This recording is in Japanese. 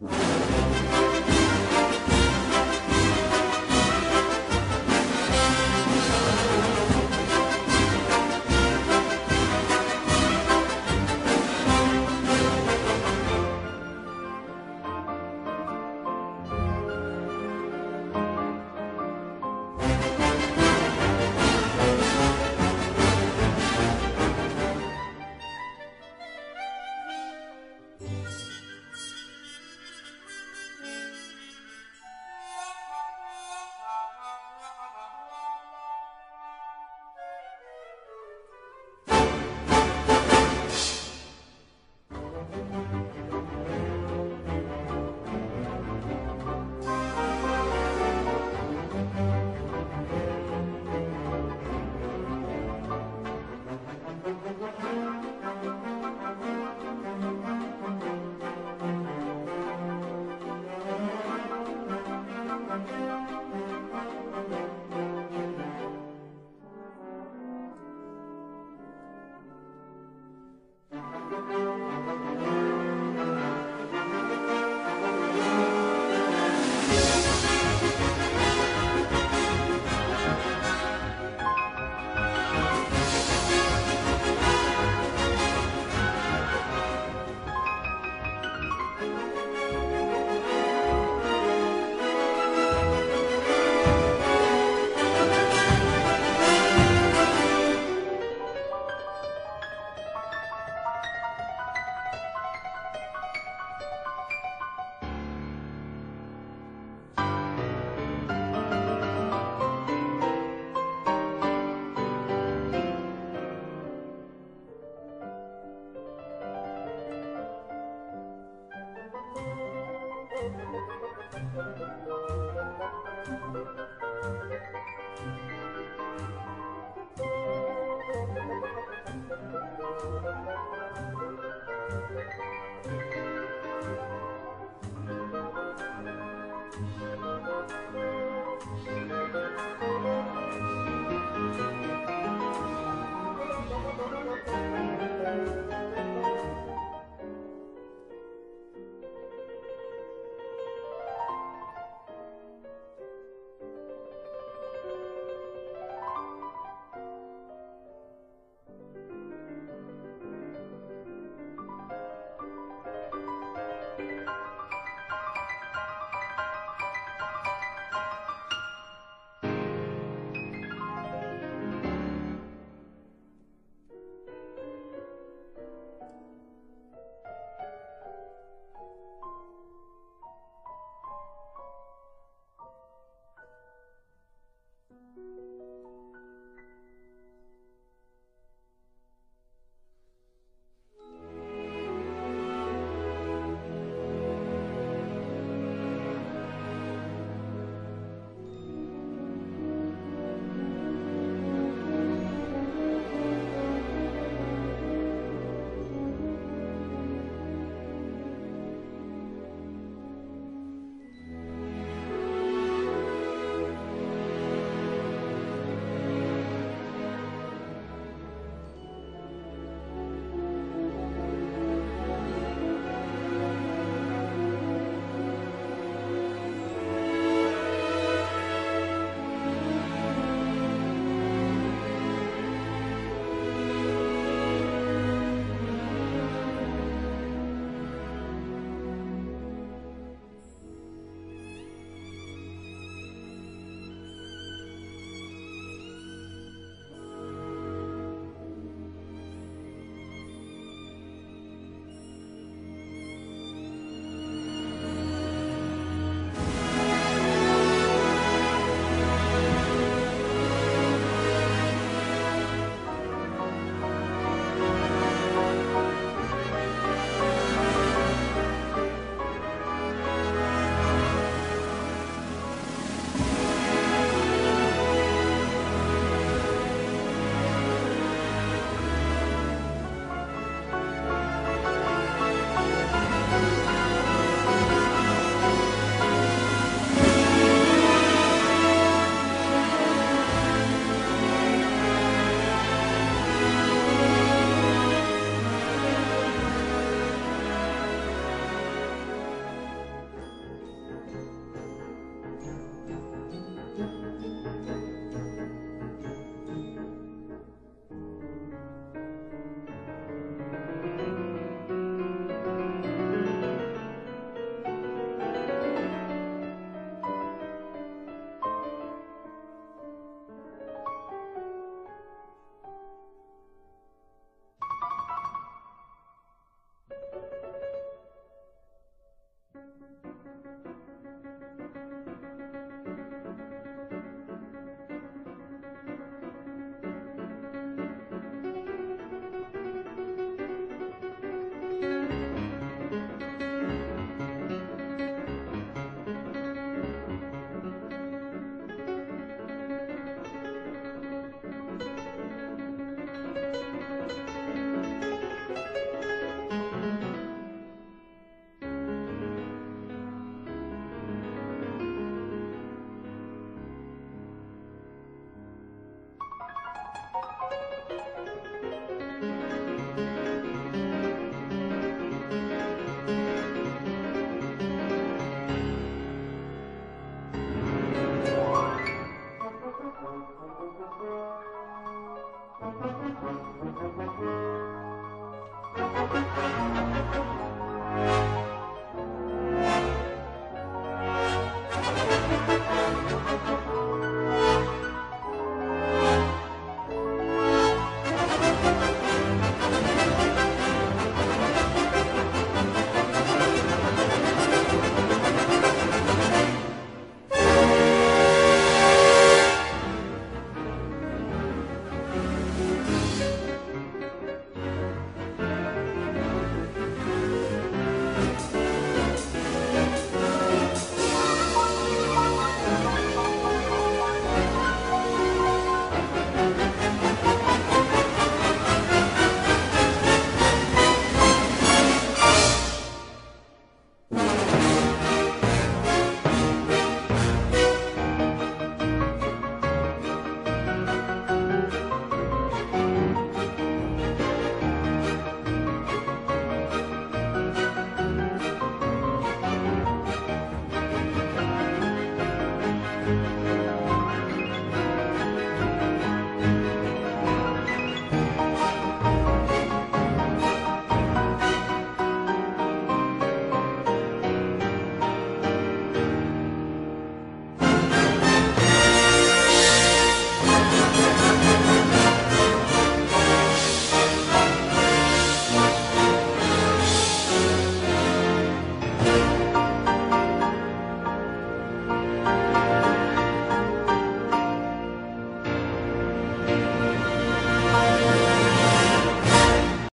you